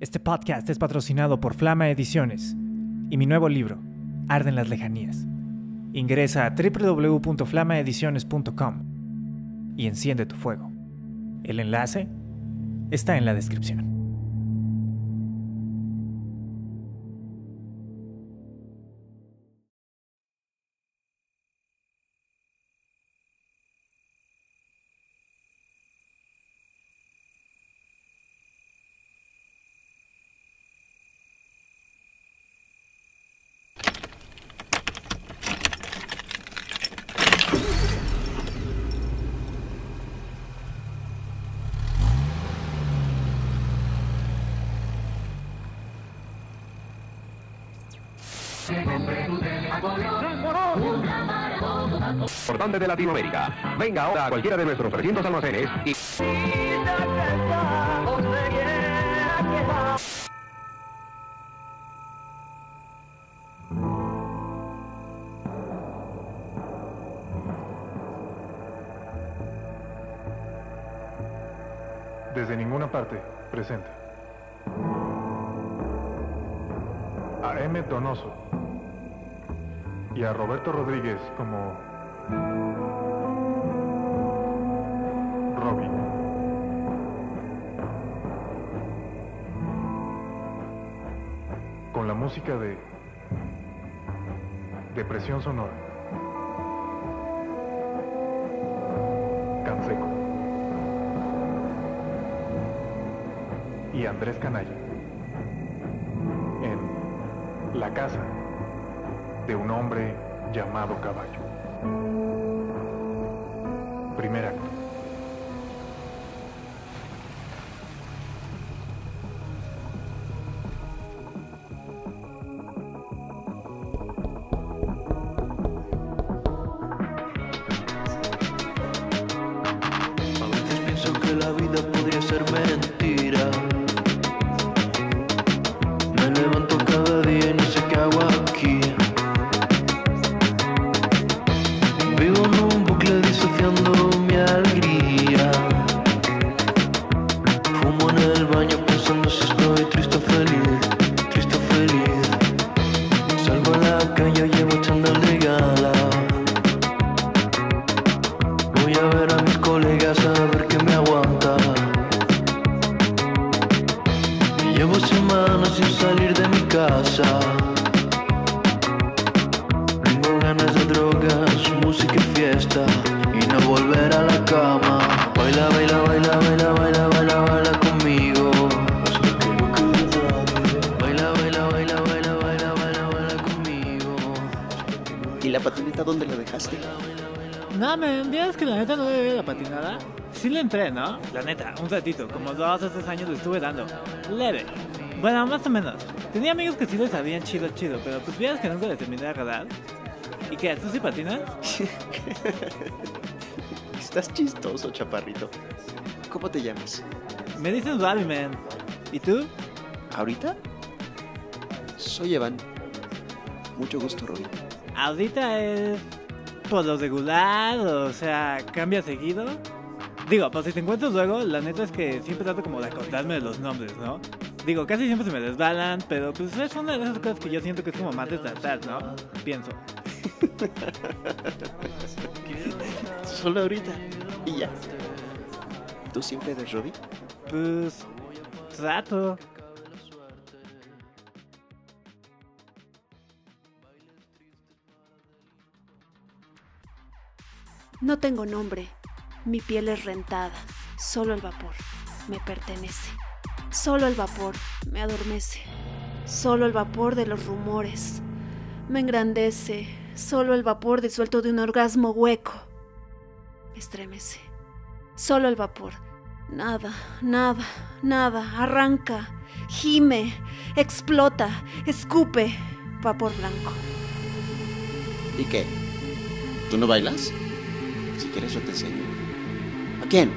Este podcast es patrocinado por Flama Ediciones y mi nuevo libro, Arden las Lejanías. Ingresa a www.flamaediciones.com y enciende tu fuego. El enlace está en la descripción. Importante de Latinoamérica. Venga ahora a cualquiera de nuestros 300 almacenes y... Desde ninguna parte, presenta. A M. Donoso y a Roberto Rodríguez como Robin. Con la música de Depresión Sonora. Canseco. Y Andrés Canalla. En La casa de un hombre llamado caballo. Primer acto. A veces pienso que la vida podría ser mentira. Dónde la dejaste? No, me envías que la neta no le la patinada. Sí le entré, ¿no? La neta, un ratito, como dos o tres años le estuve dando. Leve. Bueno, más o menos. Tenía amigos que sí le sabían chido, chido, pero pues vieras que nunca le terminé de agradar. ¿Y qué? ¿Tú sí patinas? Estás chistoso, chaparrito. ¿Cómo te llamas? Me dicen Bobby, man. ¿Y tú? ¿Ahorita? Soy Evan. Mucho gusto, Robin. Ahorita es por lo regular, o sea, cambia seguido. Digo, pues si te encuentro luego, la neta es que siempre trato como de acordarme de los nombres, ¿no? Digo, casi siempre se me desbalan, pero pues es una de esas cosas que yo siento que es como más de tratar, ¿no? Pienso. Solo ahorita. Y ya. ¿Tú siempre eres Robin? Pues trato. No tengo nombre. Mi piel es rentada. Solo el vapor me pertenece. Solo el vapor me adormece. Solo el vapor de los rumores me engrandece. Solo el vapor disuelto de un orgasmo hueco me estremece. Solo el vapor. Nada, nada, nada. Arranca, gime, explota, escupe. Vapor blanco. ¿Y qué? ¿Tú no bailas? Si quieres yo te enseño. ¿A quién?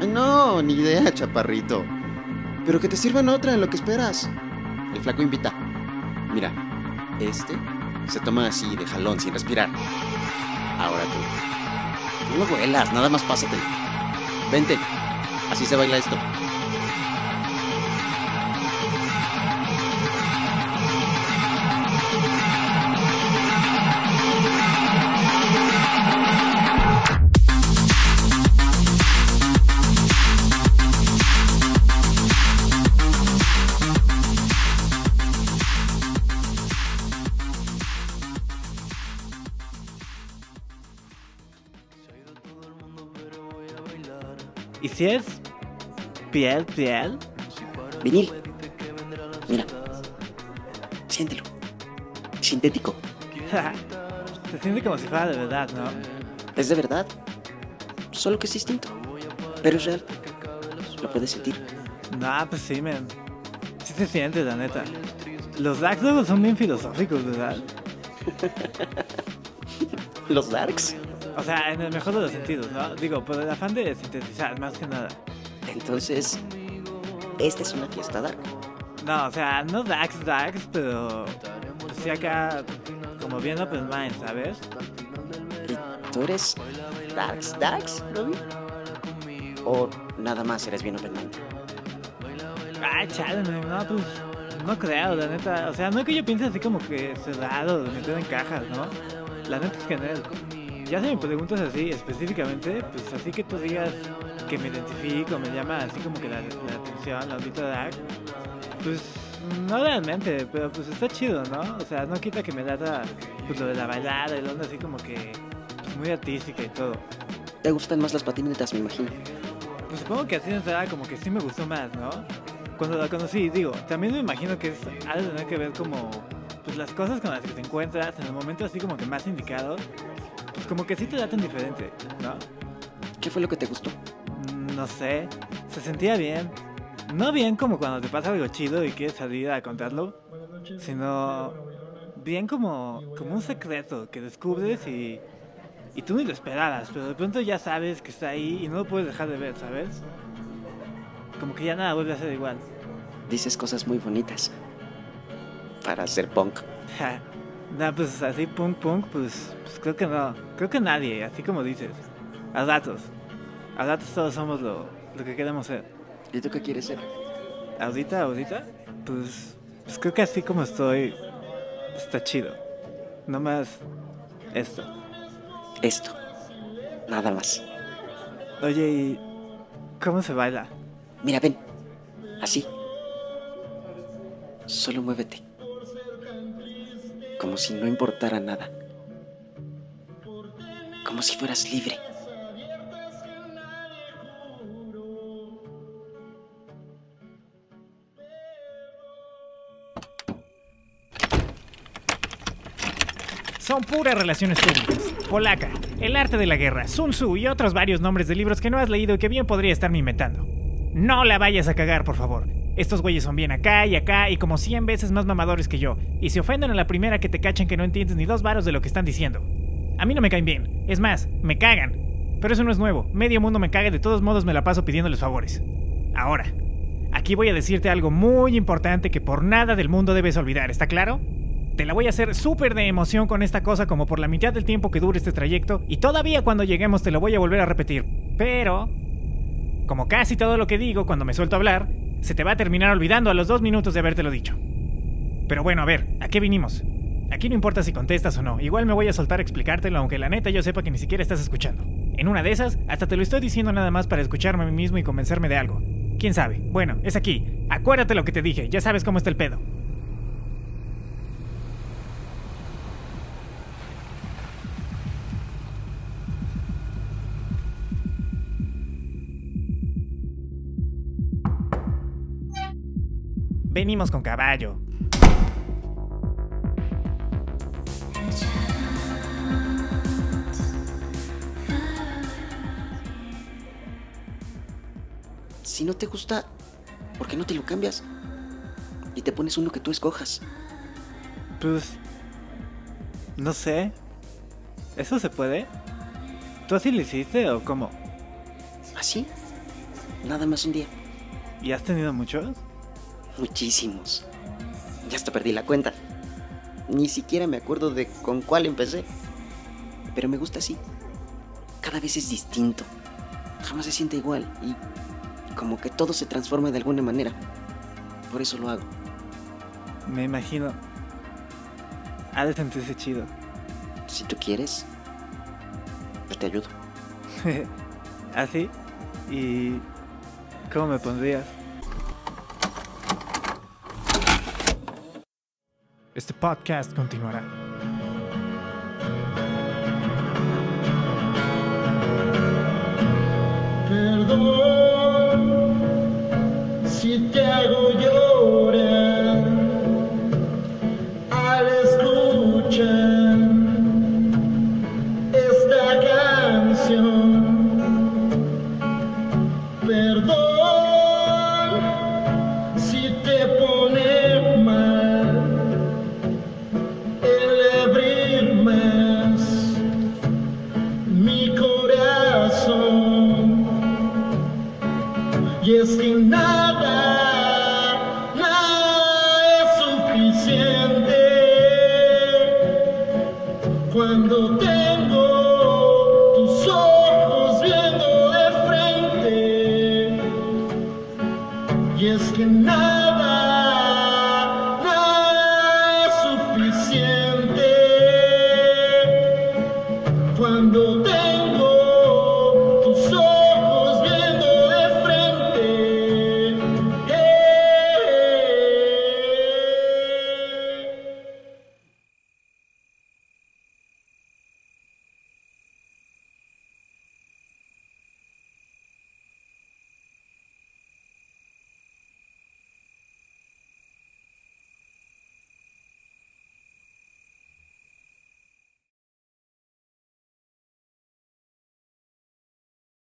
Ay, no, ni idea, chaparrito. Pero que te sirvan otra en lo que esperas. El flaco invita. Mira, este se toma así de jalón, sin respirar. Ahora tú. Tú no vuelas, nada más pásate. Vente. Así se baila esto. Si es piel, piel? Vinil. Mira. Siéntelo. Sintético. Se siente como si fuera de verdad, ¿no? Es de verdad. Solo que es distinto. Pero es real. Lo puedes sentir. No, pues sí, men. Sí se siente, la neta. Los Dax luego son bien filosóficos, ¿verdad? Los Darks. O sea, en el mejor de los sentidos, ¿no? Digo, por el afán de sintetizar, más que nada. Entonces, esta es una fiesta dark. No, o sea, no Dax Dax, pero pues sí acá como bien open mind, ¿sabes? ¿Y tú eres Darks Darks, Robin? ¿O nada más eres bien open mind? Ay, chale, no, pues no creo, la neta. O sea, no es que yo piense así como que cerrado, metido en cajas, ¿no? La neta es que él. Ya si me preguntas así específicamente, pues así que tú digas que me identifico, me llama así como que la, la atención, la audita Dark, pues no realmente, pero pues está chido, ¿no? O sea, no quita que me lata pues lo de la bailada y la onda así como que pues, muy artística y todo. ¿Te gustan más las patinetas, me imagino? Pues supongo que así de entrada como que sí me gustó más, ¿no? Cuando la conocí, digo, también me imagino que es ha de tener que ver como pues las cosas con las que te encuentras en el momento así como que más indicado, como que sí te latan diferente, ¿no? ¿Qué fue lo que te gustó? Mm, No sé, se sentía bien. No bien como cuando te pasa algo chido y quieres salir a contarlo, sino bien como, como un secreto que descubres y, y tú ni lo esperabas, pero de pronto ya sabes que está ahí y no lo puedes dejar de ver, ¿sabes? Como que ya nada vuelve a ser igual. Dices cosas muy bonitas. Para ser punk. Nah, pues así punk punk, pues, pues creo que no. Creo que nadie, así como dices. A datos. A datos todos somos lo, lo que queremos ser. ¿Y tú qué quieres ser? ¿Audita, audita? Pues, pues creo que así como estoy, está chido. No más esto. Esto. Nada más. Oye, ¿y cómo se baila? Mira, ven. Así. Solo muévete. Como si no importara nada. Como si fueras libre. Son puras relaciones públicas. Polaca, El arte de la guerra, Sun Tzu y otros varios nombres de libros que no has leído y que bien podría estarme inventando. No la vayas a cagar, por favor. Estos güeyes son bien acá y acá y como 100 veces más mamadores que yo, y se ofenden a la primera que te cachen que no entiendes ni dos varos de lo que están diciendo. A mí no me caen bien, es más, me cagan. Pero eso no es nuevo, medio mundo me caga y de todos modos me la paso pidiéndoles favores. Ahora, aquí voy a decirte algo muy importante que por nada del mundo debes olvidar, ¿está claro? Te la voy a hacer súper de emoción con esta cosa como por la mitad del tiempo que dure este trayecto y todavía cuando lleguemos te lo voy a volver a repetir. Pero, como casi todo lo que digo cuando me suelto a hablar, se te va a terminar olvidando a los dos minutos de habértelo dicho. Pero bueno, a ver, ¿a qué vinimos? Aquí no importa si contestas o no, igual me voy a soltar a explicártelo aunque la neta yo sepa que ni siquiera estás escuchando. En una de esas, hasta te lo estoy diciendo nada más para escucharme a mí mismo y convencerme de algo. ¿Quién sabe? Bueno, es aquí. Acuérdate lo que te dije, ya sabes cómo está el pedo. Venimos con caballo. Si no te gusta, ¿por qué no te lo cambias? Y te pones uno que tú escojas. Pues. No sé. ¿Eso se puede? ¿Tú así lo hiciste o cómo? ¿Así? Nada más un día. ¿Y has tenido muchos? Muchísimos. Ya hasta perdí la cuenta. Ni siquiera me acuerdo de con cuál empecé. Pero me gusta así. Cada vez es distinto. Jamás se siente igual y como que todo se transforma de alguna manera. Por eso lo hago. Me imagino. Ha de sentirse chido. Si tú quieres, yo te ayudo. ¿Así? ¿Y cómo me pondrías? Este podcast continuará. Perdón si te hago yo.